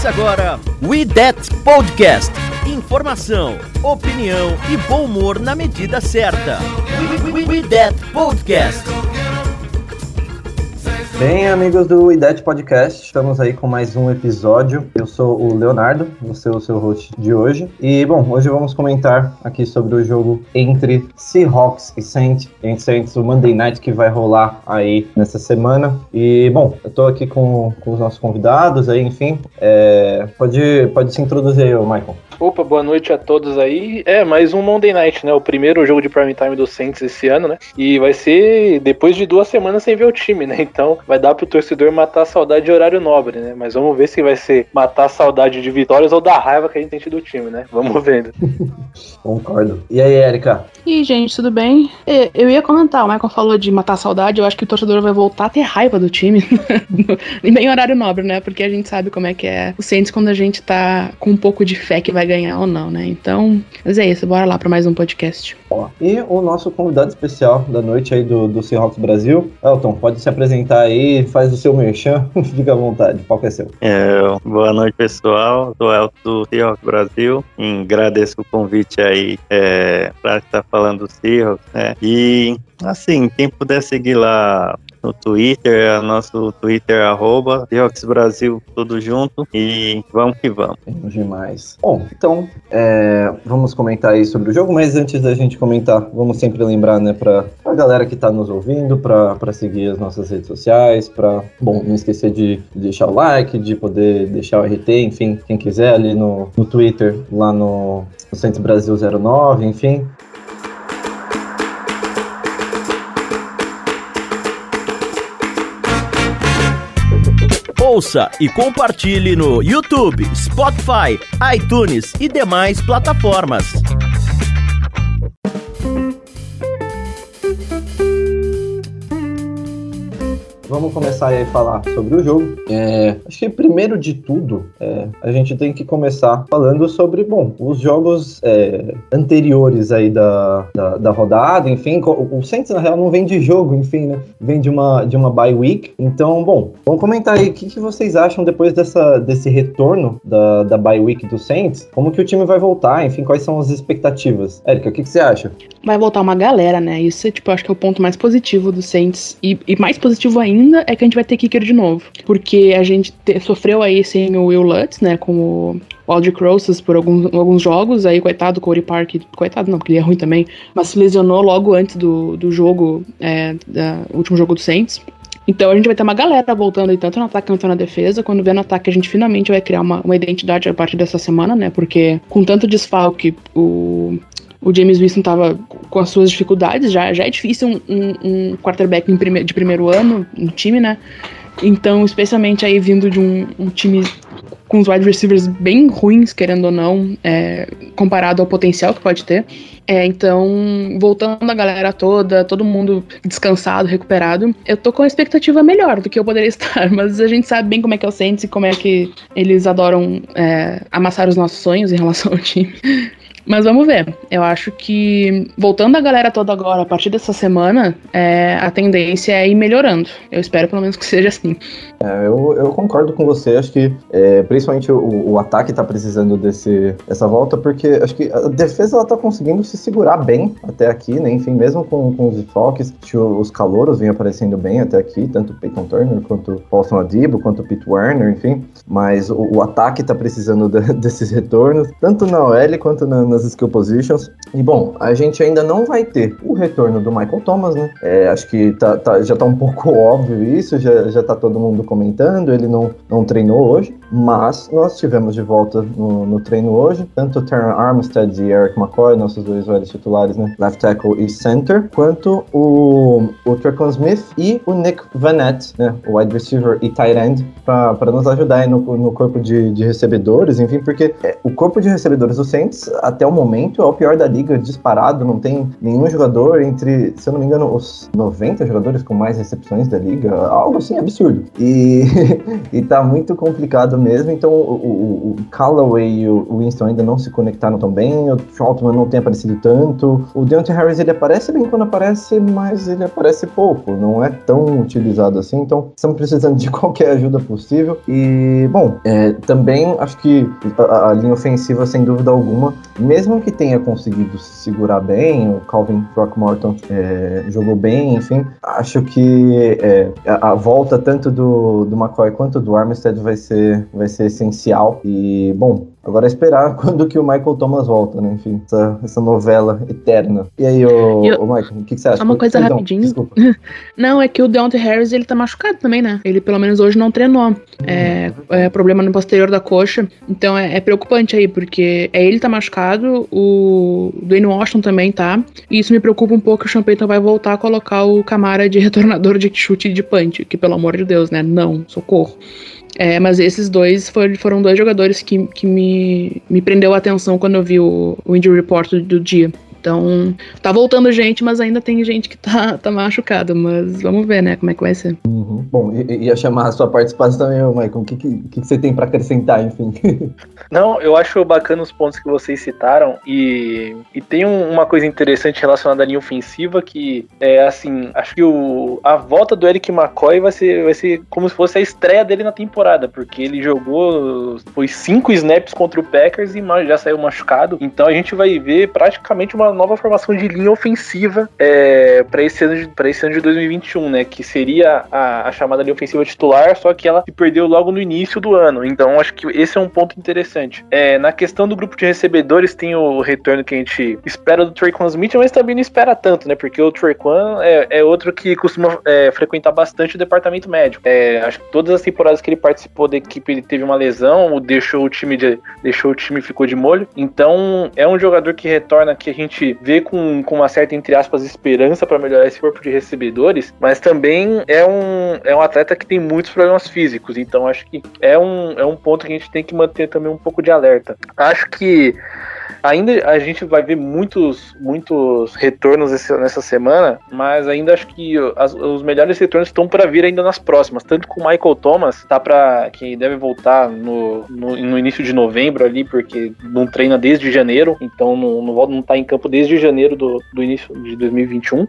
Começa agora We That Podcast. Informação, opinião e bom humor na medida certa. We, we, we That Podcast. Bem, amigos do IDET Podcast, estamos aí com mais um episódio. Eu sou o Leonardo, vou ser o seu host de hoje. E, bom, hoje vamos comentar aqui sobre o jogo entre Seahawks e Saints. Entre Saints, o Monday Night que vai rolar aí nessa semana. E, bom, eu tô aqui com, com os nossos convidados aí, enfim. É, pode, pode se introduzir aí, Michael. Opa, boa noite a todos aí. É, mais um Monday Night, né? O primeiro jogo de prime time do Saints esse ano, né? E vai ser depois de duas semanas sem ver o time, né? Então vai dar pro torcedor matar a saudade de horário nobre, né? Mas vamos ver se vai ser matar a saudade de vitórias ou da raiva que a gente tem do time, né? Vamos vendo. Concordo. E aí, Erika? E gente, tudo bem? É, Eu ia comentar, o Michael falou de matar a saudade, eu acho que o torcedor vai voltar a ter raiva do time em bem horário nobre, né? Porque a gente sabe como é que é o Saints quando a gente tá com um pouco de fé que vai ganhar ou não, né? Então, mas é isso, bora lá pra mais um podcast. Ó, e o nosso convidado especial da noite aí do, do Seahawks Brasil, Elton, pode se apresentar aí, faz o seu merchan, fica à vontade, o palco é seu. É, boa noite, pessoal. Sou Elton do Seahawks Brasil. E agradeço o convite aí é, para estar falando do Seahawks, né? E, assim, quem puder seguir lá no Twitter, é nosso Twitter arroba Brasil, tudo junto. E vamos que vamos. Temos demais. Bom, então, é, vamos comentar aí sobre o jogo, mas antes da gente comentar, vamos sempre lembrar, né, pra, pra galera que tá nos ouvindo, pra seguir as nossas redes sociais, pra, bom, não esquecer de deixar o like, de poder deixar o RT, enfim, quem quiser ali no, no Twitter, lá no, no Centro Brasil 09, enfim, Ouça e compartilhe no YouTube, Spotify, iTunes e demais plataformas. Vamos começar aí a falar sobre o jogo. É, acho que primeiro de tudo, é, a gente tem que começar falando sobre, bom, os jogos é, anteriores aí da, da, da rodada, enfim, o Saints na real não vem de jogo, enfim, né? Vem de uma, de uma bye week. Então, bom, vamos comentar aí o que, que vocês acham depois dessa, desse retorno da, da bye week do Saints, como que o time vai voltar, enfim, quais são as expectativas. Érica, o que, que você acha? Vai voltar uma galera, né? Isso, tipo, acho que é o ponto mais positivo do Saints. E, e mais positivo ainda é que a gente vai ter kicker de novo. Porque a gente te- sofreu aí sem o Will Lutz, né? Com o Aldrich Rosas por alguns, alguns jogos. Aí, coitado, Corey Park. Coitado não, porque ele é ruim também. Mas se lesionou logo antes do, do jogo, é, da, último jogo do Saints. Então a gente vai ter uma galera voltando aí, tanto no ataque quanto na defesa. Quando vier no ataque, a gente finalmente vai criar uma, uma identidade a partir dessa semana, né? Porque com tanto desfalque, o, o James Winston tava com as suas dificuldades. Já, já é difícil um, um, um quarterback prime- de primeiro ano no time, né? Então, especialmente aí vindo de um, um time com os wide receivers bem ruins, querendo ou não, é, comparado ao potencial que pode ter. É, então, voltando a galera toda, todo mundo descansado, recuperado, eu tô com a expectativa melhor do que eu poderia estar, mas a gente sabe bem como é que é o Saints e como é que eles adoram é, amassar os nossos sonhos em relação ao time. Mas vamos ver. Eu acho que, voltando a galera toda agora, a partir dessa semana, é, a tendência é ir melhorando. Eu espero pelo menos que seja assim. É, eu, eu concordo com você, acho que é, principalmente o, o ataque tá precisando desse, dessa volta, porque acho que a defesa ela tá conseguindo se segurar bem até aqui, né? Enfim, mesmo com, com os que os calouros vêm aparecendo bem até aqui, tanto o Peyton Turner quanto o Paulson Adibo, quanto o Pete Werner, enfim. Mas o, o ataque tá precisando de- desses retornos, tanto na OL quanto na- nas skill positions. E bom, a gente ainda não vai ter o retorno do Michael Thomas, né? É, acho que tá- tá- já tá um pouco óbvio isso, já, já tá todo mundo comentando, ele não, não treinou hoje. Mas nós tivemos de volta no, no treino hoje, tanto o Terran Armstead e Eric McCoy, nossos dois velhos titulares, né? Left tackle e center, quanto o, o Trequan Smith e o Nick Vanette, né? O wide receiver e tight end, para nos ajudar no, no corpo de, de recebedores, enfim, porque é, o corpo de recebedores do Saints, até o momento, é o pior da liga, disparado, não tem nenhum jogador entre, se eu não me engano, os 90 jogadores com mais recepções da liga, algo assim absurdo. E, e tá muito complicado mesmo, então o, o, o Callaway e o Winston ainda não se conectaram tão bem, o Troutman não tem aparecido tanto, o Deontay Harris ele aparece bem quando aparece, mas ele aparece pouco, não é tão utilizado assim, então estamos precisando de qualquer ajuda possível. E, bom, é, também acho que a, a, linha ofensiva, sem dúvida alguma, mesmo que tenha conseguido se segurar bem, o Calvin Throckmorton é, jogou bem, enfim, acho que é, a, a, volta tanto do, do McCoy quanto do Armstead vai ser, vai ser essencial. E, bom, Agora é esperar quando que o Michael Thomas volta, né? Enfim, essa, essa novela eterna. E aí, ô, eu, ô Michael, o que, que, você acha? Uma coisa Perdão, rapidinho. Desculpa. Não, é que o Deontay Harris, ele tá machucado também, né? Ele pelo menos hoje não treinou. É, é problema no posterior da coxa. Então é, é, preocupante aí, porque é ele tá machucado, o Dwayne Washington também tá. E isso me preocupa um pouco que o Champeyton vai voltar a colocar o Camara de retornador de chute de punch. Que pelo amor de Deus, né? Não, socorro. É, mas esses dois foram, dois jogadores que, que me, me prendeu a atenção quando eu vi o, o injury report do dia. Então, tá voltando gente, mas ainda tem gente que tá, tá machucada. Mas vamos ver, né, como é que vai ser. Uhum. Bom, ia chamar a sua participação também, Michael. O que, que, que você tem para acrescentar, enfim? Não, eu acho bacana os pontos que vocês citaram. E, e tem um, uma coisa interessante relacionada à linha ofensiva que é assim, acho que o, a volta do Eric McCoy vai ser, vai ser como se fosse a estreia dele na temporada, porque ele jogou foi cinco snaps contra o Packers e já saiu machucado. Então a gente vai ver praticamente uma nova formação de linha ofensiva é, para esse, ano de, esse ano de 2021, né? Que seria a, a, chamada linha ofensiva titular, só que ela se perdeu logo no início do ano. Então acho que esse é um ponto interessante. É, na questão do grupo de recebedores, tem o retorno que a gente espera do Traquan Smith, mas também não espera tanto, né? Porque o Traquan é, é outro que costuma é, frequentar bastante o departamento médico. É, acho que todas as temporadas que ele participou da equipe, ele teve uma lesão, deixou o time de, deixou o time ficou de molho. Então é um jogador que retorna que a gente gente vê com, com uma certa, entre aspas, esperança para melhorar esse corpo de recebedores, mas também é um, é um atleta que tem muitos problemas físicos, então acho que é um, é um ponto que a gente tem que manter também um pouco de alerta. Acho que Ainda a gente vai ver muitos, muitos retornos esse, nessa semana, mas ainda acho que as, os melhores retornos estão para vir ainda nas próximas. Tanto com o Michael Thomas, tá para que deve voltar no, no, no, início de novembro ali, porque não treina desde janeiro, então não, não, não tá em campo desde janeiro do, do início de 2021.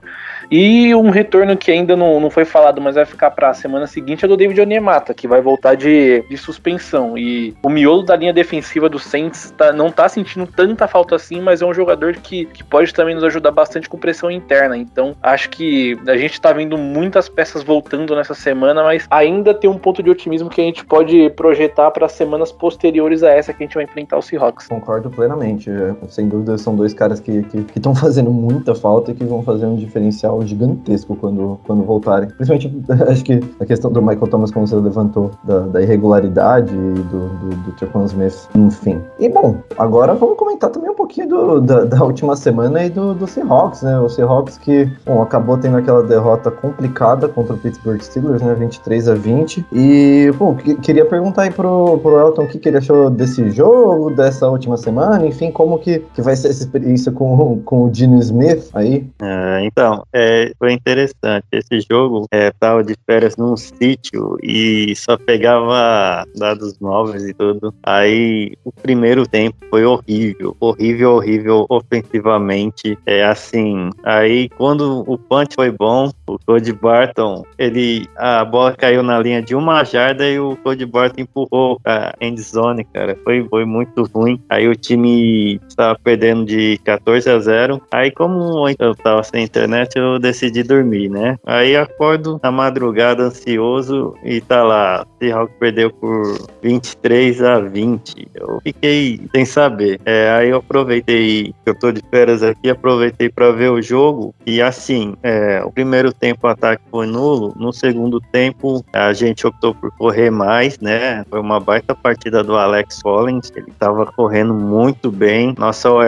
E um retorno que ainda não, não foi falado, mas vai ficar para a semana seguinte é do David Onemata, que vai voltar de, de suspensão. E o miolo da linha defensiva do Saints tá, não tá sentindo tanta falta assim, mas é um jogador que, que pode também nos ajudar bastante com pressão interna. Então, acho que a gente tá vendo muitas peças voltando nessa semana, mas ainda tem um ponto de otimismo que a gente pode projetar para semanas posteriores a essa que a gente vai enfrentar o Seahawks. Concordo plenamente. É, sem dúvida, são dois caras que estão fazendo muita falta e que vão fazer um diferencial gigantesco quando, quando voltarem. Principalmente, acho que a questão do Michael Thomas, como você levantou, da, da irregularidade do, do, do Trequan Smith, enfim. E bom, agora vamos comentar também um pouquinho do, da, da, última semana e do, do Seahawks, né? O Seahawks que, bom, acabou tendo aquela derrota complicada contra o Pittsburgh Steelers, né? 23 a 20. E, bom, que, queria perguntar aí pro, pro Elton o que, que ele achou desse jogo, dessa última semana, enfim, como que, que vai ser essa experiência com, com o Gene Smith aí? É, então, é, foi interessante. Esse jogo é, tava de férias num sítio e só pegava dados móveis e tudo. Aí o primeiro tempo foi horrível, horrível, horrível ofensivamente. É assim. Aí quando o punch foi bom, o Cody Barton, ele a bola caiu na linha de uma jarda e o Cody Barton empurrou a end zone, cara. Foi, foi muito ruim. Aí o time estava perdendo de 14 a 0. Aí como eu tava sem internet, eu decidi dormir, né? Aí acordo na madrugada ansioso e tá lá, Seahawks perdeu por 23 a 20. Eu fiquei sem saber. É, aí eu aproveitei, eu tô de férias aqui, aproveitei para ver o jogo e assim, é, o primeiro tempo o ataque foi nulo, no segundo tempo a gente optou por correr mais, né? Foi uma baita partida do Alex Collins, ele estava correndo muito bem. Nossa OL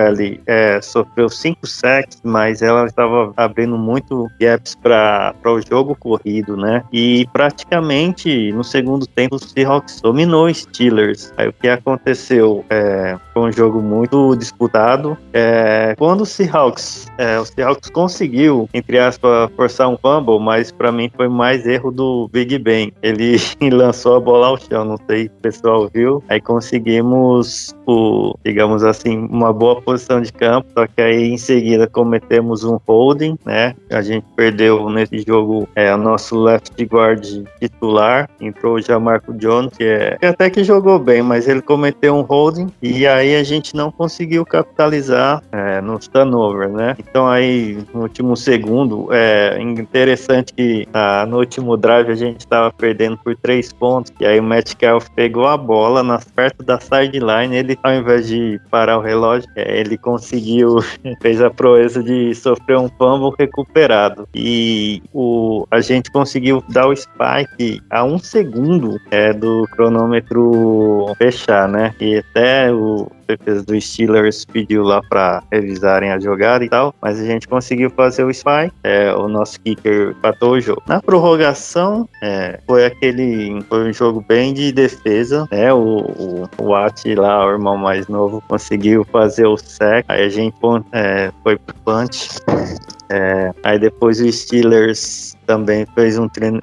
é, sofreu cinco sacks, mas ela estava abrindo muito gaps para o jogo corrido, né? E praticamente no segundo tempo o Seahawks dominou os Steelers. Aí o que aconteceu? É, foi um jogo muito disputado. É, quando o Seahawks, é, o Seahawks conseguiu, entre aspas, forçar um fumble, mas para mim foi mais erro do Big Ben. Ele lançou a bola ao chão, não sei se o pessoal viu. Aí conseguimos, o, digamos assim, uma boa posição de campo, só que aí em seguida cometemos um holding, né? A gente perdeu nesse jogo é, o nosso left guard titular, entrou já Marco Jones, que, é, que até que jogou bem, mas ele cometeu um holding e aí a gente não conseguiu capitalizar é, nos turnover, né? Então aí no último segundo, é interessante que ah, no último drive a gente estava perdendo por três pontos e aí o Metcalf pegou a bola nas perto da sideline, ele ao invés de parar o relógio, é, ele conseguiu fez a proeza de sofrer um fumble recuperado e o a gente conseguiu dar o spike a um segundo é, do cronômetro fechar, né? E até o defesa do Steelers pediu lá para revisarem a jogada e tal, mas a gente conseguiu fazer o spy, é, o nosso kicker empatou o jogo. Na prorrogação, é, foi aquele, foi um jogo bem de defesa, né, o, o, o Ati lá, o irmão mais novo, conseguiu fazer o sec, aí a gente é, foi pro punch, é, aí depois o Steelers também fez um treino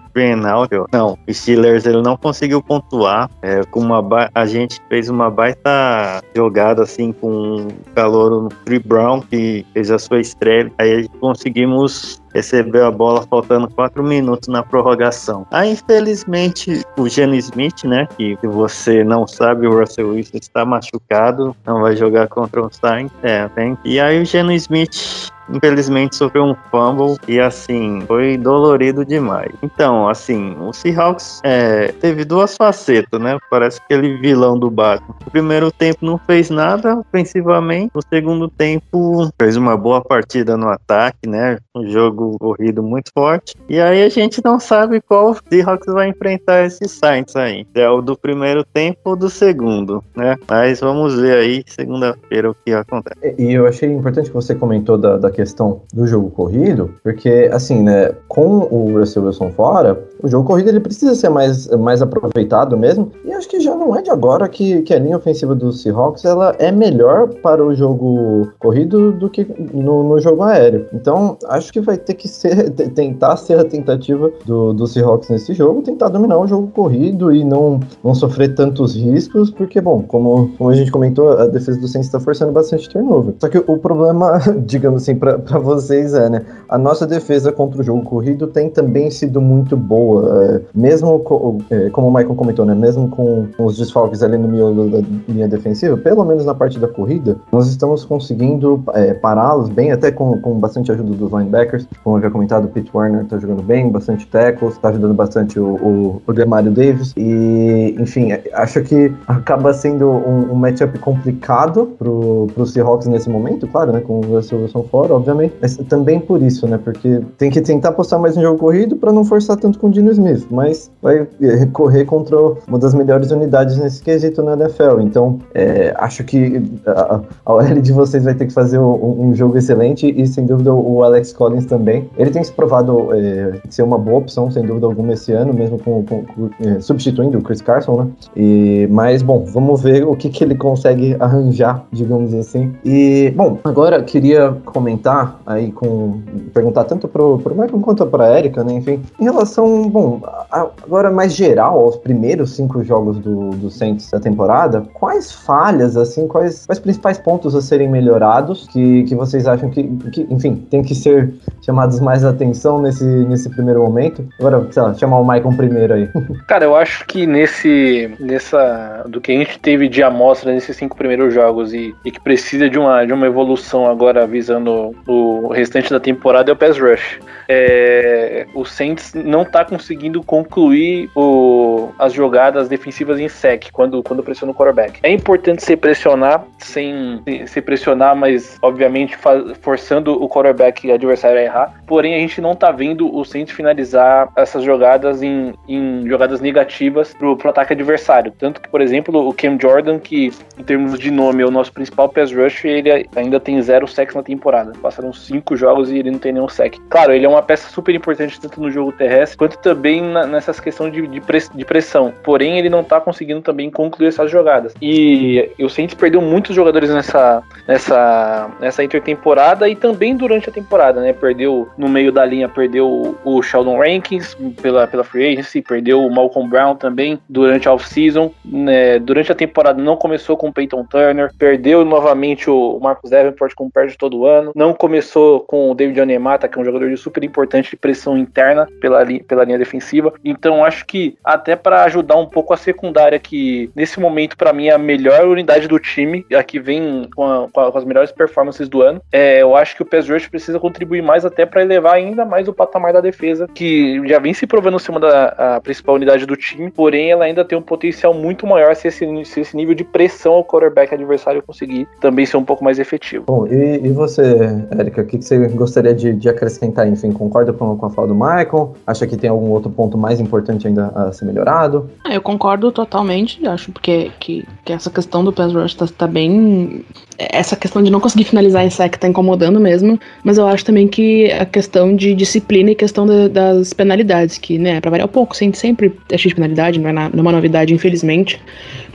Não, o Steelers ele não conseguiu pontuar. É, com uma a gente fez uma baita jogada assim com o calor no Free Brown que fez a sua estreia. Aí conseguimos recebeu a bola faltando quatro minutos na prorrogação. Aí, infelizmente, o Geno Smith, né, que, que você não sabe, o Russell Wilson está machucado, não vai jogar contra o Sainz. É, tem. E aí o Geno Smith infelizmente sofreu um fumble e assim foi dolorido demais. Então, assim, o Seahawks é, teve duas facetas, né? Parece aquele vilão do Batman. No primeiro tempo não fez nada ofensivamente, no segundo tempo fez uma boa partida no ataque, né? Um jogo corrido muito forte. E aí a gente não sabe qual Seahawks vai enfrentar esses Saints aí. é o do primeiro tempo ou do segundo, né? Mas vamos ver aí segunda-feira o que acontece. E eu achei importante que você comentou da, da questão do jogo corrido, porque, assim, né, com o Russell Wilson fora, o jogo corrido ele precisa ser mais, mais aproveitado mesmo, e acho que já não é de agora que, que a linha ofensiva do Seahawks ela é melhor para o jogo corrido do que no, no jogo aéreo. Então, acho que vai ter que ser, tentar ser a tentativa do, do Seahawks nesse jogo, tentar dominar o jogo corrido e não, não sofrer tantos riscos, porque, bom, como, como a gente comentou, a defesa do Saints está forçando bastante turnover. Só que o problema, digamos assim, para vocês é, né? A nossa defesa contra o jogo corrido tem também sido muito boa. É, mesmo, co, é, como o Michael comentou, né? Mesmo com, os desfalques ali no miolo da linha defensiva, pelo menos na parte da corrida, nós estamos conseguindo é, pará-los bem, até com, com bastante ajuda dos linebackers. Como eu havia comentado, o Pete Warner tá jogando bem, bastante tackles, tá ajudando bastante o, o, o Demario Davis. E, enfim, acho que acaba sendo um, um matchup complicado pro, pro Seahawks nesse momento, claro, né? Com o Russell Wilson fora, obviamente, mas também por isso, né? Porque tem que tentar postar mais no jogo corrido para não forçar tanto com o Dino Smith, mas vai é, correr contra uma das melhores unidades nesse quesito na NFL. Então, é, acho que a, a OL de vocês vai ter que fazer um, um, jogo excelente e, sem dúvida, o Alex Collins também. Ele tem se provado é, ser uma boa opção, sem dúvida alguma, esse ano, mesmo com, com, com é, substituindo o Chris Carson, né? E, mas, bom, vamos ver o que, que ele consegue arranjar, digamos assim. E, bom, agora queria comentar aí com. perguntar tanto pro, pro Michael quanto pra Erika, né? Enfim, em relação, bom, agora mais geral aos primeiros cinco jogos do, do Saints da temporada, quais falhas, assim, quais, quais principais pontos a serem melhorados que, que vocês acham que, que, enfim, tem que ser chamados mais atenção nesse, nesse primeiro momento? Agora, sei lá, chamar o Michael primeiro aí. Cara, eu acho que nesse. nessa. do que a gente teve de amostra nesses cinco primeiros jogos e, e que precisa de uma, de uma evolução agora visando o, restante da temporada é o pass rush. É, o Saints não está conseguindo concluir o, as jogadas defensivas em sec quando, quando pressiona o quarterback. É importante se pressionar sem se pressionar, mas obviamente forçando o quarterback adversário a errar. Porém, a gente não está vendo o Saints finalizar essas jogadas em, em jogadas negativas pro, pro ataque adversário. Tanto que, por exemplo, o Cam Jordan, que em termos de nome é o nosso principal pass rush, ele ainda tem zero sacks na temporada. Passaram cinco jogos e ele não tem nenhum sack. Claro, ele é uma peça super importante tanto no jogo terrestre quanto também na, nessas questões de, de, press, de, pressão. Porém, ele não tá conseguindo também concluir essas jogadas. E o Saints perdeu muitos jogadores nessa, nessa, nessa intertemporada e também durante a temporada, né? Perdeu no meio da linha, perdeu o Sheldon Rankins pela, pela free agency, perdeu o Malcolm Brown também durante a off-season. Né? Durante a temporada não começou com o Peyton Turner, perdeu novamente o Marcus Davenport, como perde todo ano. Não começou com o David Onemata, que é um jogador de super importante de pressão interna pela, pela linha defensiva. Então acho que até para ajudar um pouco a secundária, que nesse momento para mim é a melhor unidade do time, a que vem com, a, com, as melhores performances do ano, é, eu acho que o Pass Rush precisa contribuir mais até para elevar ainda mais o patamar da defesa, que já vem se provando ser uma da principal unidade do time, porém ela ainda tem um potencial muito maior se esse, se esse nível de pressão ao quarterback adversário conseguir também ser um pouco mais efetivo. Bom, e, e você, Érica, o que, você gostaria de, de acrescentar? Enfim, concorda com, com a fala do Michael? Acha que tem algum outro ponto mais importante ainda a ser melhorado? Ah, eu concordo totalmente, acho porque que, que essa questão do pass rush tá, tá, bem... Essa questão de não conseguir finalizar em sec tá incomodando mesmo, mas eu acho também que a questão de disciplina e questão das penalidades, que, né, pra variar um pouco, sempre é X de penalidade, não é, na, não é uma novidade, infelizmente,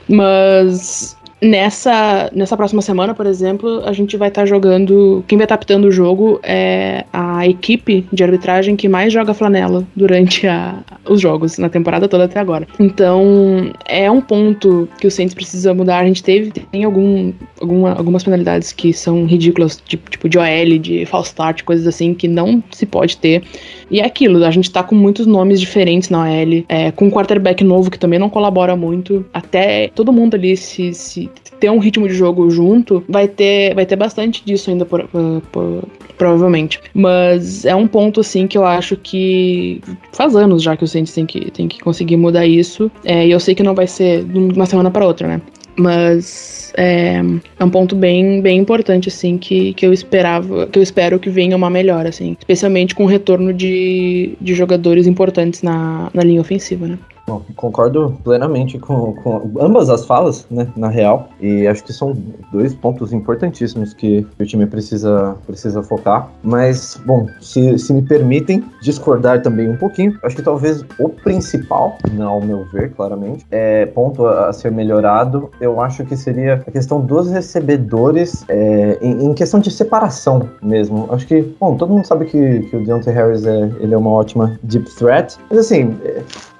mas Nessa, nessa próxima semana, por exemplo, a gente vai estar tá jogando. Quem vai estar tá apitando o jogo é a equipe de arbitragem que mais joga flanela durante a, os jogos, na temporada toda até agora. Então, é um ponto que o Saints precisa mudar. A gente teve, tem algum, alguma, algumas penalidades que são ridículas, tipo, tipo de OL, de false start, coisas assim, que não se pode ter. E é aquilo, a gente tá com muitos nomes diferentes na OL, é, com um quarterback novo que também não colabora muito. Até todo mundo ali se, se ter um ritmo de jogo junto, vai ter, vai ter bastante disso ainda, por, por, provavelmente. Mas é um ponto, assim, que eu acho que faz anos já que o Saints tem que, tem que conseguir mudar isso. É, e eu sei que não vai ser de uma semana para outra, né? Mas é, é, um ponto bem, bem importante, assim, que, que eu esperava, que eu espero que venha uma melhora, assim. Especialmente com o retorno de, de jogadores importantes na, na linha ofensiva, né? Bom, concordo plenamente com, com, ambas as falas, né, na real, e acho que são dois pontos importantíssimos que o time precisa, precisa focar. Mas, bom, se, se me permitem discordar também um pouquinho, acho que talvez o principal, não ao meu ver, claramente, é ponto a, a ser melhorado, eu acho que seria a questão dos recebedores é, em, em, questão de separação mesmo. Acho que, bom, todo mundo sabe que, que o Deontay Harris é, ele é uma ótima deep threat, mas assim,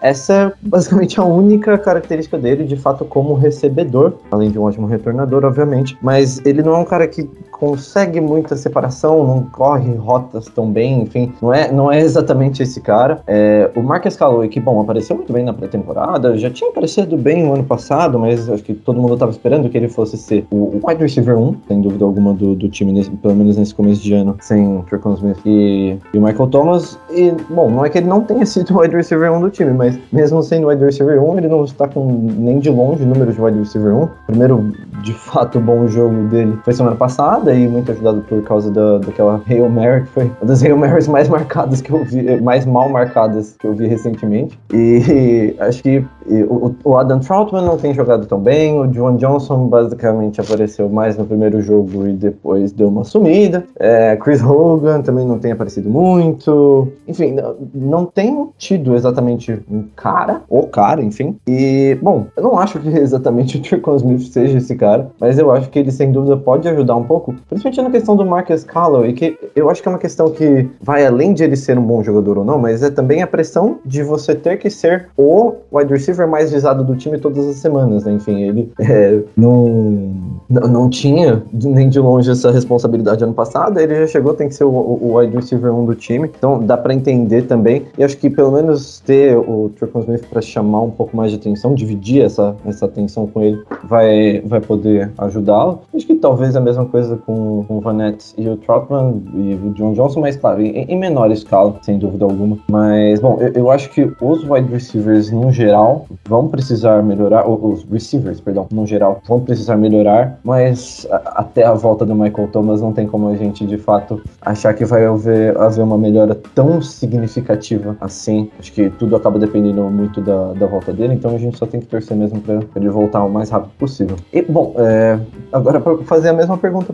essa é basicamente a única característica dele, de fato, como recebedor, além de um ótimo retornador, obviamente. Mas ele não é um cara que consegue muita separação, não corre rotas tão bem, enfim, não é, não é exatamente esse cara. É, o Marcus Calloway, que, bom, apareceu muito bem na pré-temporada, já tinha aparecido bem no ano passado, mas acho que todo mundo estava esperando que ele fosse ser o, o wide receiver 1, sem dúvida alguma, do, do time, nesse, pelo menos nesse começo de ano, sem Tricon Smith e, e o Michael Thomas. E, bom, não é que ele não tenha sido o wide receiver 1 do time, mas mesmo sendo wide receiver 1, ele não está com nem de longe números de wide receiver 1. O primeiro, de fato, bom jogo dele foi semana passada e muito ajudado por causa da, daquela Hail Mary, que foi uma das Hail Marys mais marcadas que eu vi, mais mal marcadas que eu vi recentemente. E acho que e, o, o, Adam Troutman não tem jogado tão bem, o John Johnson basicamente apareceu mais no primeiro jogo e depois deu uma sumida. É, Chris Hogan também não tem aparecido muito. Enfim, não, não tem tido exatamente um cara cara, o cara, enfim. E, bom, eu não acho que exatamente o Tricon Smith seja esse cara, mas eu acho que ele sem dúvida pode ajudar um pouco, principalmente na questão do Marcus Calloway, que eu acho que é uma questão que vai além de ele ser um bom jogador ou não, mas é também a pressão de você ter que ser o wide receiver mais visado do time todas as semanas, né? Enfim, ele é, não, não tinha nem de longe essa responsabilidade ano passado, ele já chegou, tem que ser o, o wide receiver 1 do time, então dá para entender também, e acho que pelo menos ter o Tricon Smith para chamar um pouco mais de atenção, dividir essa, essa atenção com ele, vai, vai poder ajudá-lo. Acho que talvez a mesma coisa com, com o Vanette e o Trotman e o John Johnson, mas claro, em, em menor escala, sem dúvida alguma. Mas, bom, eu, eu, acho que os wide receivers, no geral, vão precisar melhorar, os receivers, perdão, no geral, vão precisar melhorar, mas a, até a volta do Michael Thomas não tem como a gente, de fato, achar que vai haver, haver uma melhora tão significativa assim. Acho que tudo acaba dependendo muito da, da volta dele, então a gente só tem que torcer mesmo para ele voltar o mais rápido possível. E, bom, é, agora para fazer a mesma pergunta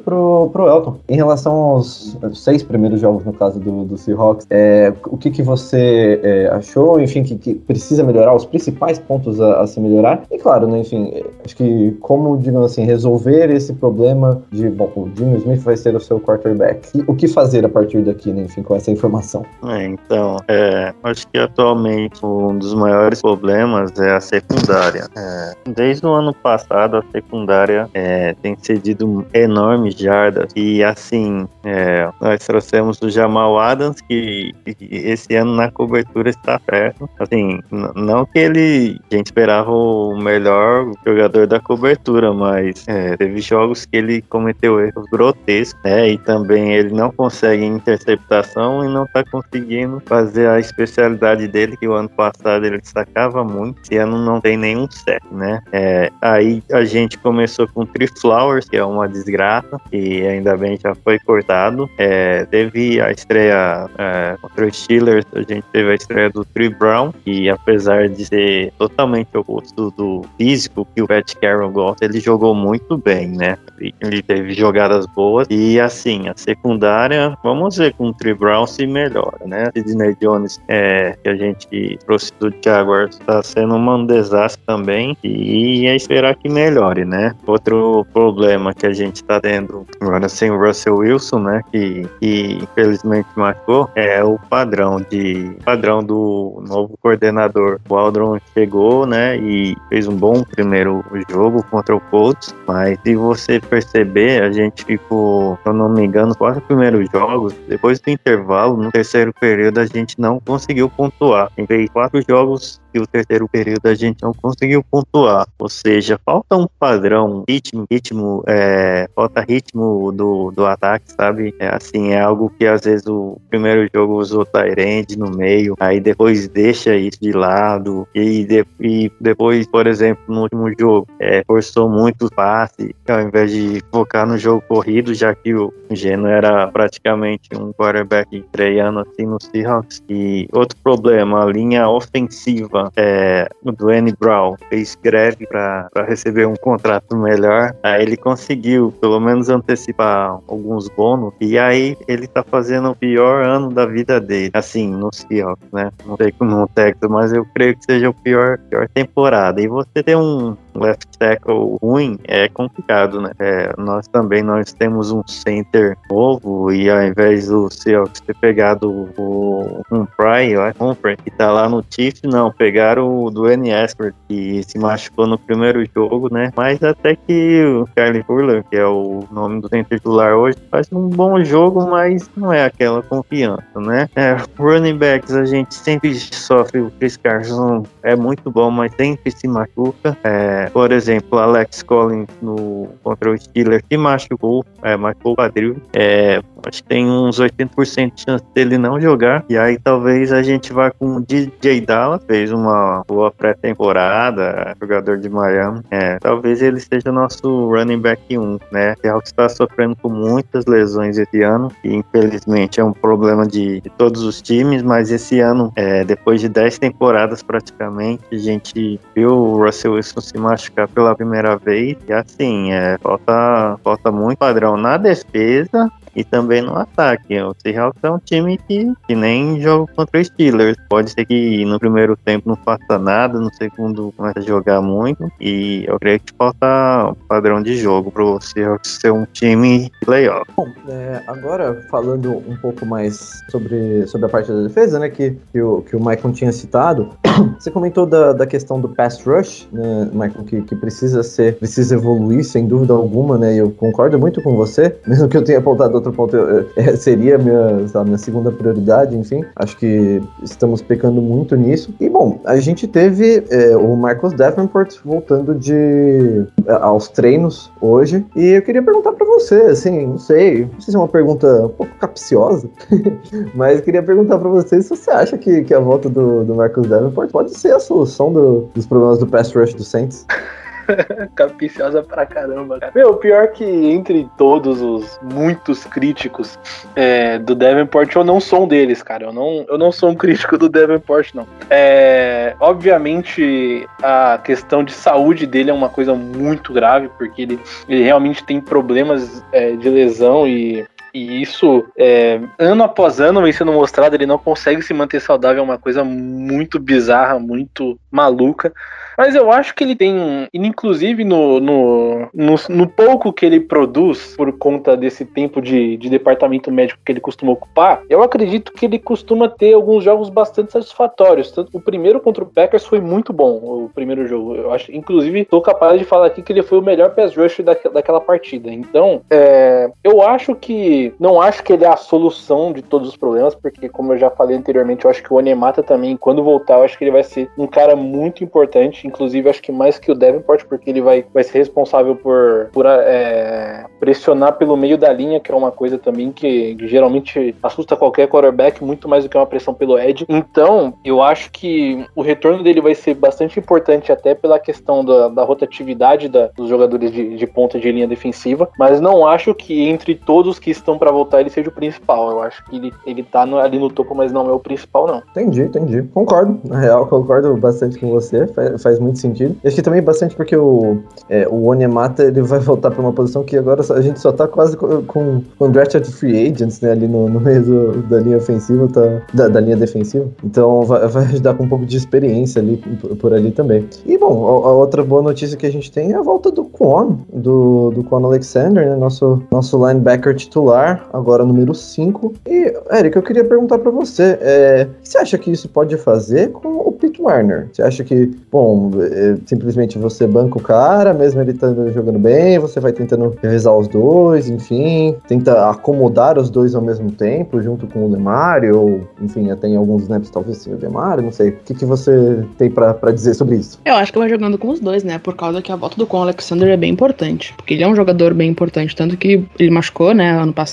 pro, Elton. Em relação aos seis primeiros jogos, no caso do, do Seahawks, é, o que, que você é, achou, enfim, que, que, precisa melhorar, os principais pontos a, a, se melhorar? E claro, né, enfim, acho que como, digamos assim, resolver esse problema de, bom, o Jimmy Smith vai ser o seu quarterback. E o que fazer a partir daqui, né, enfim, com essa informação? É, então, é, acho que atualmente um dos maiores problemas é a secundária. É, desde o ano passado, a secundária é, tem cedido enormes jardas e assim, é, nós trouxemos o Jamal Adams, que, que, esse ano na cobertura está perto. Assim, não que ele, a gente esperava o melhor jogador da cobertura, mas é, teve jogos que ele cometeu erros grotescos, né? E também ele não consegue interceptação e não está conseguindo fazer a especialidade dele, que o ano passado ele destacava muito. Esse ano não tem nenhum set, né? É, aí a gente começou com Tree Flowers, que é uma desgraça, e ainda bem já foi cortado. É, teve a estreia é, contra os Steelers, a gente teve a estreia do Tree Brown, e apesar de ser totalmente oposto do físico que o Pat Carroll gosta, ele jogou muito bem, né? Ele teve jogadas boas, e assim, a secundária, vamos ver com o Tree Brown se melhora, né? Sidney Jones, é, que a gente trouxe do Jaguars, está sendo um desastre também, e é esperar que melhore, né? Outro problema que a gente está tendo agora sem o Russell Wilson, né? Que, que infelizmente marcou, é o padrão de padrão do novo coordenador. O Aldron chegou, né? E fez um bom primeiro jogo contra o Colts, mas se você perceber, a gente ficou, se eu não me engano, quatro primeiros jogos, depois do intervalo, no terceiro período, a gente não conseguiu pontuar. Em vez de quatro jogos e o terceiro período a gente não conseguiu pontuar. Ou seja, falta um padrão, ritmo, ritmo, é, falta ritmo do, do ataque, sabe? É assim, é algo que às vezes o primeiro jogo usou Tyrande no meio, aí depois deixa isso de lado, e, de, e depois, por exemplo, no último jogo, é, forçou muito o passe, ao invés de focar no jogo corrido, já que o Geno era praticamente um quarterback estreando assim no Seahawks. E outro problema, a linha ofensiva é, o Dwayne Brown fez greve para receber um contrato melhor. Aí ele conseguiu, pelo menos, antecipar alguns bônus. E aí ele tá fazendo o pior ano da vida dele. Assim, no Seahawks, né? Não sei como no Texas, mas eu creio que seja o pior, pior temporada. E você tem um left tackle ruim é complicado, né? É, nós também nós temos um center novo e ao invés do Seahawks ter pegado o, um Pry, Humphrey, que tá lá no Chiefs, não, pegaram o Dwayne Asper, que se machucou no primeiro jogo, né? Mas até que o Charlie Furlan, que é o nome do center titular hoje, faz um bom jogo, mas não é aquela confiança, né? É, running backs, a gente sempre sofre, o Chris Carson é muito bom, mas sempre se machuca. É, por exemplo, Alex Collins no, contra o Steelers se machucou, é, machucou o quadril. É, acho que tem uns 80% de chance dele não jogar. E aí talvez a gente vá com o DJ Dallas, fez uma boa pré-temporada, jogador de Miami. É, talvez ele seja nosso running back 1, né? O Seahawks está sofrendo com muitas lesões esse ano, e infelizmente é um problema de, de todos os times, mas esse ano, é, depois de 10 temporadas praticamente, a gente viu o Russell Wilson se machucar pela primeira vez, e assim, é, falta, falta muito padrão na defesa e também no ataque. O Seahawks é um time que, que nem joga contra os Steelers. Pode ser que no primeiro tempo não faça nada, no segundo começa a jogar muito. E eu creio que falta padrão de jogo para o Seahawks ser um time playoff. Bom, é, agora falando um pouco mais sobre, sobre a parte da defesa, né, que, que, o, que o tinha citado, você comentou da, da questão do pass rush, né, Michael, que, que precisa ser, precisa evoluir sem dúvida alguma, né, e eu concordo muito com você, mesmo que eu tenha apontado outro ponto é, seria minha, sabe, minha segunda prioridade, enfim. Acho que estamos pecando muito nisso. E bom, a gente teve é, o Marcos Davenport voltando de aos treinos hoje. E eu queria perguntar para você, assim, não sei, não sei se é uma pergunta um pouco capciosa, mas queria perguntar para você se você acha que, que a volta do, do Marcus Davenport pode ser a solução do, dos problemas do pass rush do Saints. Capiciosa pra caramba, cara. Meu, pior que entre todos os muitos críticos é, do Davenport, eu não sou um deles, cara. Eu não, eu não sou um crítico do Davenport, não. É, obviamente, a questão de saúde dele é uma coisa muito grave, porque ele, ele realmente tem problemas é, de lesão e e isso, é, ano após ano, vem sendo mostrado, ele não consegue se manter saudável, é uma coisa muito bizarra, muito maluca. Mas eu acho que ele tem, inclusive no, no, no, no, pouco que ele produz, por conta desse tempo de, de departamento médico que ele costuma ocupar, eu acredito que ele costuma ter alguns jogos bastante satisfatórios. Tanto o primeiro contra o Packers foi muito bom, o primeiro jogo. Eu acho, inclusive, estou capaz de falar aqui que ele foi o melhor pass rush da, daquela partida. Então, é, eu acho que, não acho que ele é a solução de todos os problemas, porque como eu já falei anteriormente, eu acho que o Onemata também, quando voltar, eu acho que ele vai ser um cara muito importante inclusive acho que mais que o Davenport, porque ele vai, vai ser responsável por, por é, pressionar pelo meio da linha, que é uma coisa também que, que, geralmente assusta qualquer quarterback, muito mais do que uma pressão pelo edge. Então, eu acho que o retorno dele vai ser bastante importante, até pela questão da, da rotatividade da, dos jogadores de, de ponta de linha defensiva, mas não acho que entre todos que estão para voltar ele seja o principal. Eu acho que ele, ele tá no, ali no topo, mas não é o principal, não. Entendi, entendi. Concordo. Na real, concordo bastante com você. Faz, faz muito sentido. Acho que também bastante porque o, é, o Onyemata ele vai voltar para uma posição que agora a gente só tá quase com, com, com drafted free agents, né, ali no, no meio do, da linha ofensiva, tá, da, da, linha defensiva. Então vai, vai, ajudar com um pouco de experiência ali por, por ali também. E bom, a, a, outra boa notícia que a gente tem é a volta do Kwon, do, do Kwon Alexander, né, nosso, nosso linebacker titular, agora número 5. E, Eric, eu queria perguntar para você, é, você acha que isso pode fazer com o Pete Warner? Você acha que, bom, é, simplesmente você banca o cara, mesmo ele estando jogando bem, você vai tentando revezar os dois, enfim, tenta acomodar os dois ao mesmo tempo, junto com o Demario, ou, enfim, até em alguns snaps talvez sim o Demario, não sei. O que, que você tem para dizer sobre isso? Eu acho que vai jogando com os dois, né, por causa que a volta do Con Alexander é bem importante, porque ele é um jogador bem importante, tanto que ele machucou, né, ano passado,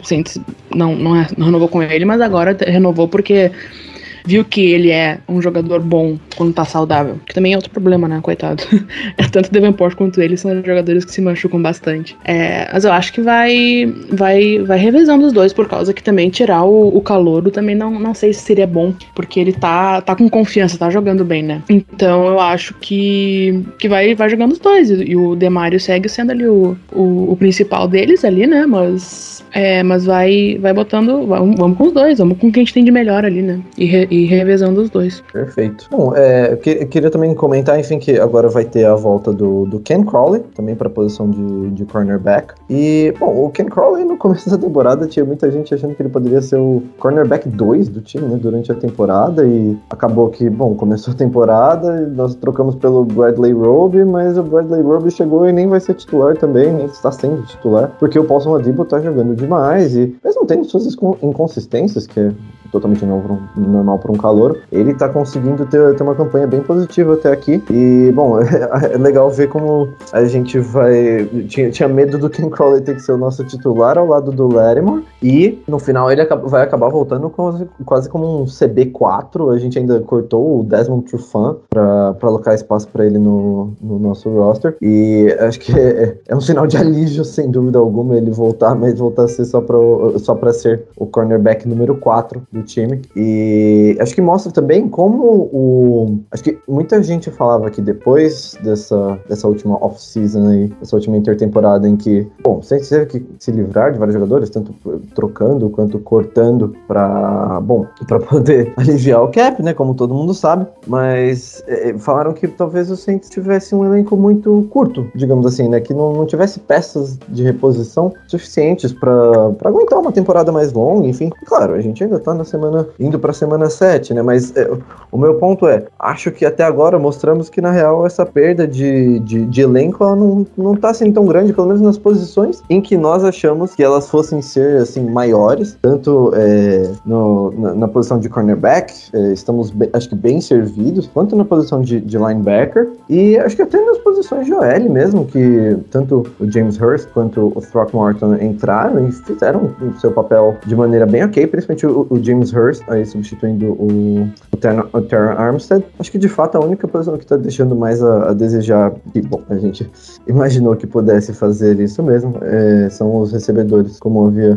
o Saints não, não, não renovou com ele, mas agora renovou porque viu que ele é um jogador bom quando tá saudável. Que também é outro problema, né? Coitado. é tanto Davenport quanto ele são jogadores que se machucam bastante. É, mas eu acho que vai, vai, vai revezando os dois, por causa que também tirar o, o também não, não sei se seria bom, porque ele tá, tá com confiança, tá jogando bem, né? Então eu acho que, que vai, vai jogando os dois. E, o Demario segue sendo ali o, o, o principal deles ali, né? Mas é, mas vai, vai botando. Vamos, vamos, com os dois, vamos com o que a gente tem de melhor ali, né? E, re, e revezando os dois. Perfeito. Bom, é, que, queria também comentar, enfim, que agora vai ter a volta do, do Ken Crawley, também para a posição de, de cornerback. E, bom, o Ken Crawley no começo da temporada tinha muita gente achando que ele poderia ser o cornerback 2 do time, né? Durante a temporada. E acabou que, bom, começou a temporada, nós trocamos pelo Bradley Roby, mas o Bradley Roby chegou e nem vai ser titular também, nem está sendo titular, porque o Paulson Adibo tá jogando de demais. E mesmo tendo suas inconsistências, que é totalmente normal para um calor, ele está conseguindo ter, ter uma campanha bem positiva até aqui. E, bom, é, é legal ver como a gente vai. Tinha, tinha medo do Ken Crowley ter que ser o nosso titular ao lado do Larimore. E no final ele vai acabar voltando quase, quase como um CB4. A gente ainda cortou o Desmond Trufant para alocar espaço para ele no, no, nosso roster. E acho que é, é, um sinal de alívio, sem dúvida alguma, ele voltar, mas voltar a ser só para só ser o cornerback número 4 do time. E acho que mostra também como o. Acho que muita gente falava que depois dessa, dessa última off-season aí, dessa última intertemporada em que, bom, você teve que se livrar de vários jogadores, tanto trocando quanto cortando para bom, para poder aliviar o cap, né, como todo mundo sabe, mas é, falaram que talvez o Saints tivesse um elenco muito curto, digamos assim, né, que não, não tivesse peças de reposição suficientes para aguentar uma temporada mais longa, enfim. Claro, a gente ainda tá na semana, indo pra semana 7, né? Mas é, O meu ponto é, acho que até agora mostramos que na real essa perda de, de, de elenco não, não tá assim tão grande, pelo menos nas posições em que nós achamos que elas fossem ser assim maiores, tanto é, no, na, na, posição de cornerback, é, estamos bem, acho que bem servidos, quanto na posição de, de linebacker e acho que até nas posições de OL mesmo, que tanto o James Hurst quanto o Throckmorton entraram e fizeram o seu papel de maneira bem ok, principalmente o, o James Hurst aí substituindo o, o, o Terran Armstead. Acho que de fato a única posição que está deixando mais a, a desejar, que bom, a gente imaginou que pudesse fazer isso mesmo, é, são os recebedores, como havia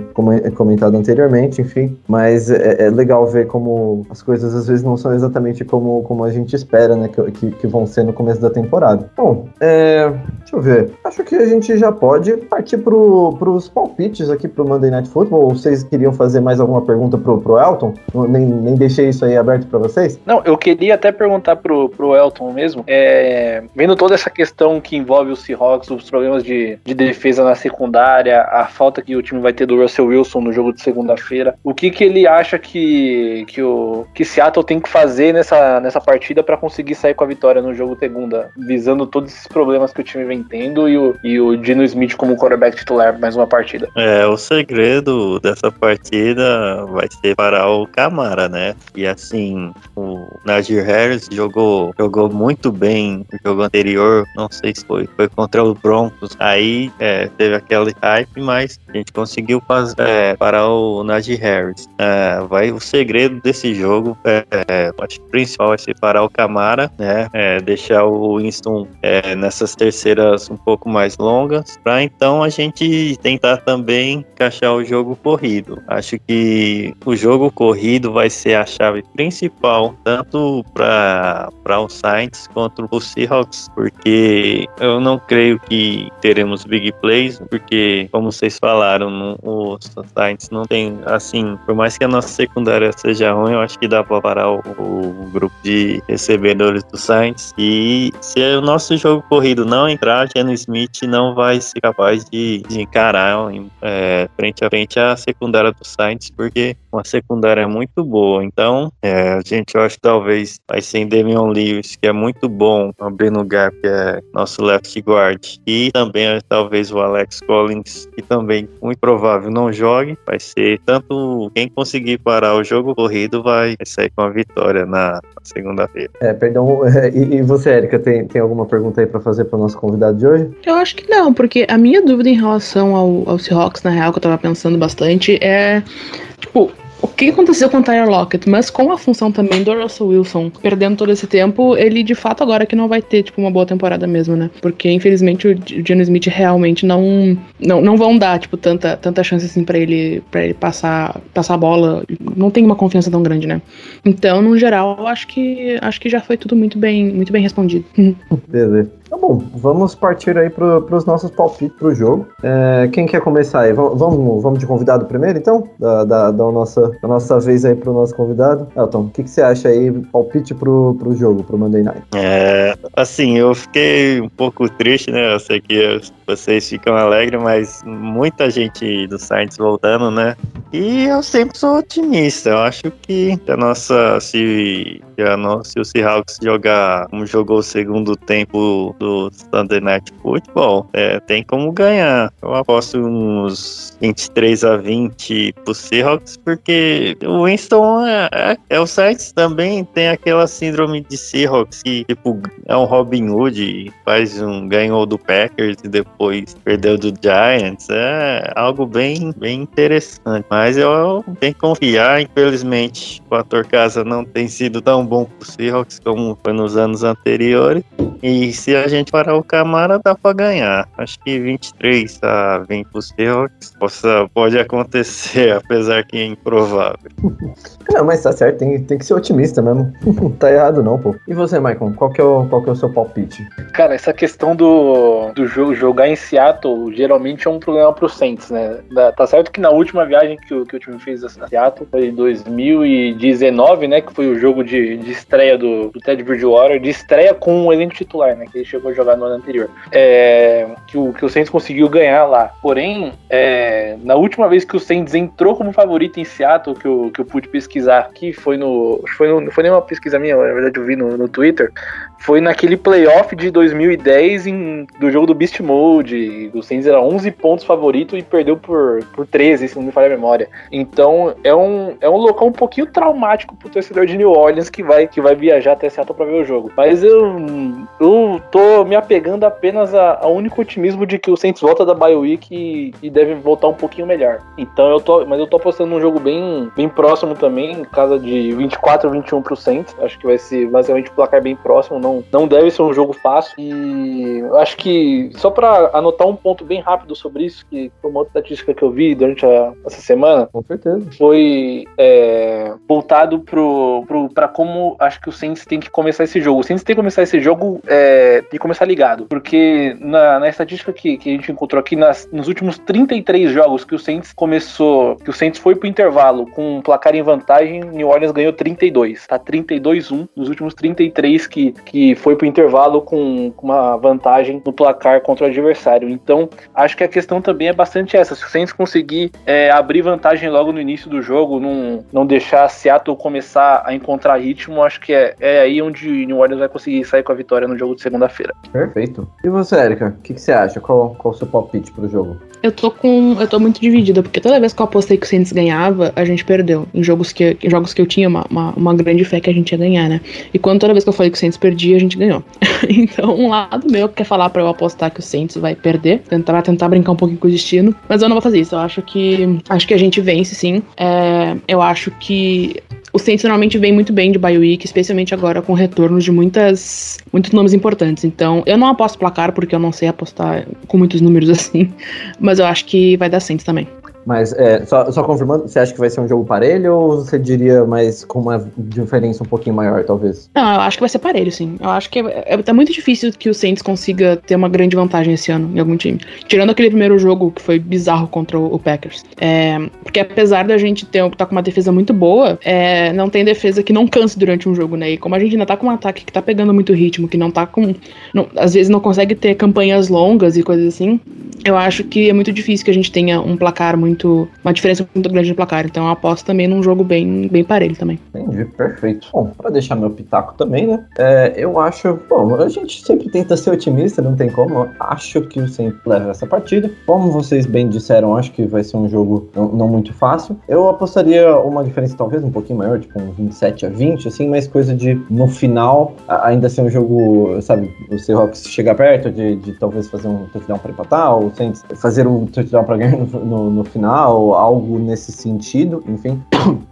comentado anteriormente, enfim. Mas é, é, legal ver como as coisas às vezes não são exatamente como, como a gente espera, né, que, que, que vão ser no começo da temporada. Bom, é, deixa eu ver. Acho que a gente já pode partir para os palpites aqui para o Monday Night Football. Vocês queriam fazer mais alguma pergunta pro, pro Elton? Nem, nem deixei isso aí aberto para vocês? Não, eu queria até perguntar pro, pro Elton mesmo, é, vendo toda essa questão que envolve o Seahawks, os problemas de, de defesa na secundária, a falta que o time vai ter do Russell Wilson no jogo de segunda-feira, o que que ele acha que, que o que Seattle tem que fazer nessa, nessa partida para conseguir sair com a vitória no jogo segunda, visando todos esses problemas que o time vem tendo e o, e o Dino Smith como quarterback titular mais uma partida? É, o segredo dessa partida vai ser parar o Camara, né? E assim, o Najee Harris jogou, jogou muito bem no jogo anterior, não sei se foi, foi contra o Broncos. Aí é, teve aquele hype, mas a gente conseguiu fazer, é, parar o Najee Harris. É, vai o segredo desse jogo, é, é, acho que o principal vai ser parar o Camara, né? É, deixar o Winston é, nessas terceiras um pouco mais longas, para então a gente tentar também encaixar o jogo corrido. Acho que o jogo corrido vai ser a chave principal, tanto para o Saints quanto o Seahawks, porque eu não creio que teremos big plays, porque, como vocês falaram, os Saints não tem, assim, por mais que a nossa secundária seja ruim, eu acho que dá para parar o, o, grupo de recebedores do Saints. E se o nosso jogo corrido não entrar, Geno Smith não vai ser capaz de, de encarar é, frente a frente a secundária do Saints, porque uma secundária muito boa. Então, é, a gente eu acho que talvez vai ser em Damian Lewis, que é muito bom abrindo gap, que é nosso left guard. E também talvez o Alex Collins, que também muito provável não jogue. Vai ser tanto quem conseguir parar o jogo corrido vai sair com a vitória na segunda-feira. É, perdão. E, e, você, Erika, tem, tem alguma pergunta aí para fazer para o nosso convidado de hoje? Eu acho que não, porque a minha dúvida em relação ao, ao Seahawks, na real, que eu tava pensando bastante, é. Tipo, o que aconteceu com o Tyler Lockett, mas com a função também do Russell Wilson perdendo todo esse tempo, ele de fato agora que não vai ter, tipo, uma boa temporada mesmo, né? Porque infelizmente o Geno Smith realmente não, não não vão dar, tipo, tanta, tanta chance assim para ele para ele passar passar a bola, não tem uma confiança tão grande, né? Então, no geral, acho que acho que já foi tudo muito bem, muito bem respondido. Beleza. Tá bom, vamos partir aí para os nossos palpites para o jogo. É, quem quer começar aí? Vamos, vamos de convidado primeiro, então? Da, da, da nossa, da nossa vez aí para o nosso convidado. Elton, o que, que você acha aí, palpite para o jogo, para o Monday Night? É, assim, eu fiquei um pouco triste, né? Eu sei que vocês ficam alegres, mas muita gente do Saints voltando, né? E eu sempre sou otimista. Eu acho que a nossa, se, a nossa, se o Seahawks jogar como jogou o segundo tempo do Sunday Night Football, é, tem como ganhar. Eu aposto uns 23 a 20 pro Seahawks, porque o Winston é, é, é, o Saints também tem aquela síndrome de Seahawks que, tipo, é um Robin Hood, faz um ganhou do Packers e depois perdeu do Giants. É algo bem, bem interessante. Mas eu tenho que confiar, infelizmente, o ator casa não tem sido tão bom pro Seahawks como foi nos anos anteriores. E se a gente parar o Camara, dá pra ganhar. Acho que 23 a 20 pro Seahawks possa, pode acontecer, apesar que é improvável. Não, mas tá certo, tem, tem que ser otimista mesmo. tá errado não, pô. E você, Maicon, qual que, é o, qual que é o seu palpite? Cara, essa questão do, do jogo, jogar em Seattle geralmente é um problema pro Saints, né? Tá certo que na última viagem que o, que o time fez a Seattle foi em 2019, né? Que foi o jogo de, de estreia do, do Ted Bridgewater, de estreia com o elenco titular, né? Que ele chegou a jogar no ano anterior. É, que, o, que o Saints conseguiu ganhar lá. Porém, é, na última vez que o Saints entrou como favorito em Seattle, que eu, que eu pude pesquisar, que foi no. Foi no, não foi nenhuma pesquisa minha, na verdade eu vi no, no Twitter. Foi naquele playoff de 2010 em, do jogo do Beast Mode. O Saints era 11 pontos favorito e perdeu por, por 13, se não me falha a memória. Então é um, é um local um pouquinho traumático pro torcedor de New Orleans que vai, que vai viajar até Seattle pra ver o jogo. Mas eu, eu tô me apegando apenas ao único otimismo de que o Saints volta da bye week e, e deve voltar um pouquinho melhor. Então eu tô, mas eu tô apostando num jogo bem, bem próximo também, em casa de 24 a 21 pro Saints. Acho que vai ser basicamente um placar bem próximo, não, não deve ser um jogo fácil. E acho que só para anotar um ponto bem rápido sobre isso, que foi uma outra estatística que eu vi durante a, essa semana, Com certeza. foi é, voltado pro, pro, pra como acho que o Saints tem que começar esse jogo. O Saints tem que começar esse jogo é, que começar ligado, porque na, na estatística que, que a gente encontrou aqui, nas, nos últimos 33 jogos que o Saints começou, que o Saints foi pro intervalo com um placar em vantagem, New Orleans ganhou 32, tá 32-1 nos últimos 33 que, que foi pro intervalo com, com uma vantagem no placar contra o adversário. Então, acho que a questão também é bastante essa. Se o Saints conseguir é, abrir vantagem logo no início do jogo, não, não deixar Seattle começar a encontrar ritmo, acho que é, é aí onde New Orleans vai conseguir sair com a vitória no jogo de segunda-feira. Perfeito. E você, Erika, o que, que você acha? Qual, qual o seu palpite pro jogo? Eu tô com. Eu tô muito dividida, porque toda vez que eu apostei que o Saints ganhava, a gente perdeu. Em jogos que, em jogos que eu tinha uma, uma, uma grande fé que a gente ia ganhar, né? E quando toda vez que eu falei que o Saints perdia, a gente ganhou. então, um lado meu quer falar pra eu apostar que o Saints vai perder, tentar, tentar brincar um pouquinho com o destino. Mas eu não vou fazer isso. Eu acho que. Acho que a gente vence, sim. É, eu acho que o Saints normalmente vem muito bem de bye week, especialmente agora com retornos de muitas, muitos nomes importantes. Então, eu não aposto placar porque eu não sei apostar com muitos números assim, mas eu acho que vai dar Saints também. Mas, é, só, só confirmando, você acha que vai ser um jogo parelho ou você diria mais com uma diferença um pouquinho maior, talvez? Não, eu acho que vai ser parelho, sim. Eu acho que é, é, tá muito difícil que o Saints consiga ter uma grande vantagem esse ano em algum time. Tirando aquele primeiro jogo que foi bizarro contra o, o Packers. É, porque apesar da gente ter tá com uma defesa muito boa, é, não tem defesa que não canse durante um jogo, né? E como a gente ainda tá com um ataque que tá pegando muito ritmo, que não tá com. Não, às vezes não consegue ter campanhas longas e coisas assim, eu acho que é muito difícil que a gente tenha um placar muito. Uma diferença muito grande no placar. Então eu aposto também num jogo bem, bem parelho também. Entendi, perfeito. Bom, pra deixar meu pitaco também, né? É, eu acho. Bom, a gente sempre tenta ser otimista, não tem como. Eu acho que o Saints leva essa partida. Como vocês bem disseram, acho que vai ser um jogo não, não muito fácil. Eu apostaria uma diferença talvez um pouquinho maior, tipo um 27 a 20, assim, mas coisa de no final ainda ser um jogo, sabe, o Seahawks chegar perto de, de talvez fazer um touchdown pra empatar, ou Saints fazer um touchdown pra ganhar no, no, no final, algo nesse sentido, enfim.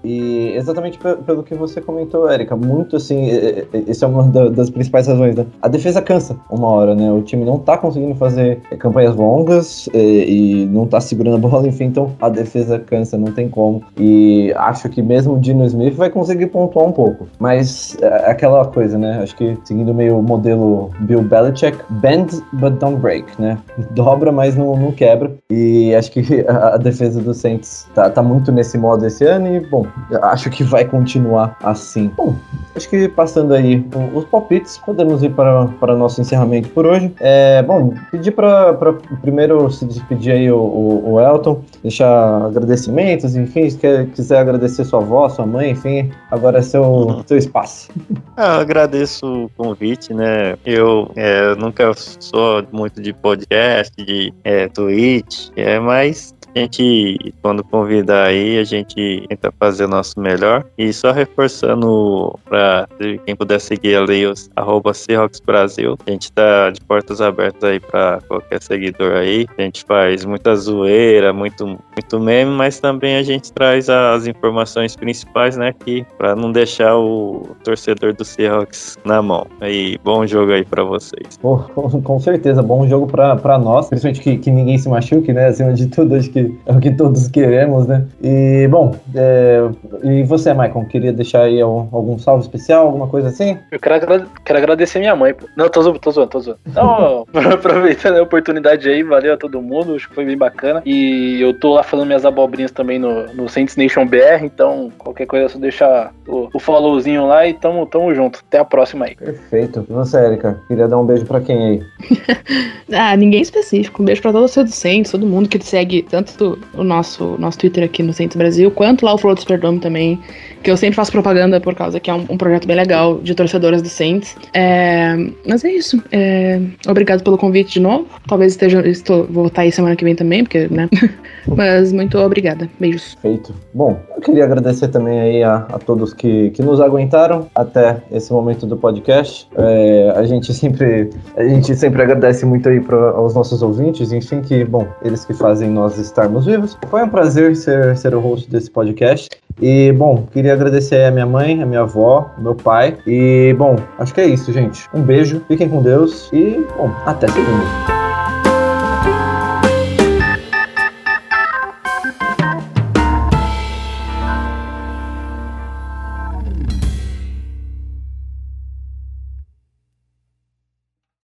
E exatamente pe- pelo que você comentou, Érica, muito assim, é- é- é uma da- das principais razões, né? A defesa cansa uma hora, né? O time não tá conseguindo fazer é, campanhas longas é, e não tá segurando a bola, enfim, então a defesa cansa, não tem como. E acho que mesmo o Dino Smith vai conseguir pontuar um pouco. Mas é aquela coisa, né? Acho que seguindo meio o modelo Bill Belichick, bend but don't break, né? Dobra, mas não, não quebra. E acho que a, a defesa do Saints tá, tá muito nesse modo esse ano e, bom, acho que vai continuar assim. Bom, acho que passando aí os palpites, podemos ir para, para nosso encerramento por hoje. É, bom, pedir para primeiro se despedir aí o, o, o Elton, deixar agradecimentos, enfim, se quer, quiser agradecer sua avó, sua mãe, enfim, agora é seu, seu espaço. Agradeço o convite, né? Eu é, nunca sou muito de podcast, de é, Twitch, é, mas a gente, quando convida aí, a gente tenta fazer o nosso melhor. E só reforçando para quem puder seguir ali os arroba Brasil, a gente tá de portas abertas aí para qualquer seguidor aí. A gente faz muita zoeira, muito, muito meme, mas também a gente traz as informações principais, né? Que para não deixar o torcedor do Seahawks na mão. Aí, bom jogo aí para vocês. Pô, com, certeza, bom jogo pra nós, principalmente que, que ninguém se machuque, né? Acima de tudo, acho que que, é o que todos queremos, né? E, bom, é, e você, Maicon, queria deixar aí algum salve especial, alguma coisa assim? Eu quero, agra quero agradecer minha mãe, pô. Não, tô zoando, tô zoando, tô zoando. Então, aproveitando a oportunidade aí, valeu a todo mundo, acho que foi bem bacana. E eu tô lá falando minhas abobrinhas também no, no Saints Nation BR, então qualquer coisa é só deixar o, o followzinho lá e tamo, tamo junto. Até a próxima aí. Perfeito. E você, Erika, queria dar um beijo pra quem aí? ah, ninguém específico. Um beijo pra todos os Saints, todo mundo que segue tanto o nosso, nosso Twitter aqui no Saints Brasil, quanto lá o Flow do Superdome também, que eu sempre faço propaganda por causa que é um, um projeto bem legal de torcedoras do Saints. É, mas é isso. É, obrigado pelo convite de novo. Talvez esteja, estou, vou estar aí semana que vem também, porque, né? mas muito obrigada. Beijos. Feito. Bom, eu queria agradecer também aí a, a todos que, que nos aguentaram até esse momento do podcast. É, a gente sempre a gente sempre agradece muito aí pra, aos nossos ouvintes, enfim, que, bom, eles que fazem nós estarmos vivos. Foi um prazer ser, ser o host desse podcast. E, bom, queria agradecer a minha mãe, a minha avó, meu pai. E, bom, acho que é isso, gente. Um beijo, fiquem com Deus e, bom, até segunda.